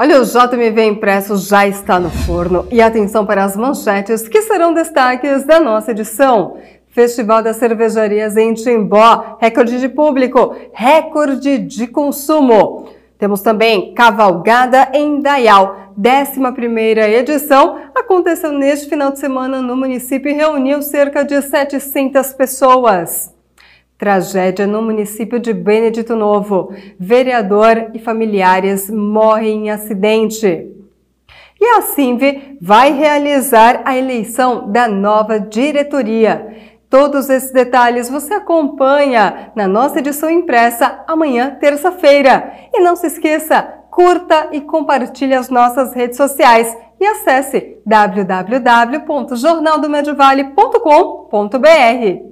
Olha, o JMV Impresso já está no forno. E atenção para as manchetes que serão destaques da nossa edição. Festival das Cervejarias em Timbó, recorde de público, recorde de consumo. Temos também Cavalgada em Dayal, 11ª edição, aconteceu neste final de semana no município e reuniu cerca de 700 pessoas. Tragédia no município de Benedito Novo. Vereador e familiares morrem em acidente. E a Simve vai realizar a eleição da nova diretoria. Todos esses detalhes você acompanha na nossa edição impressa amanhã, terça-feira. E não se esqueça, curta e compartilhe as nossas redes sociais e acesse www.jornaldomediovale.com.br.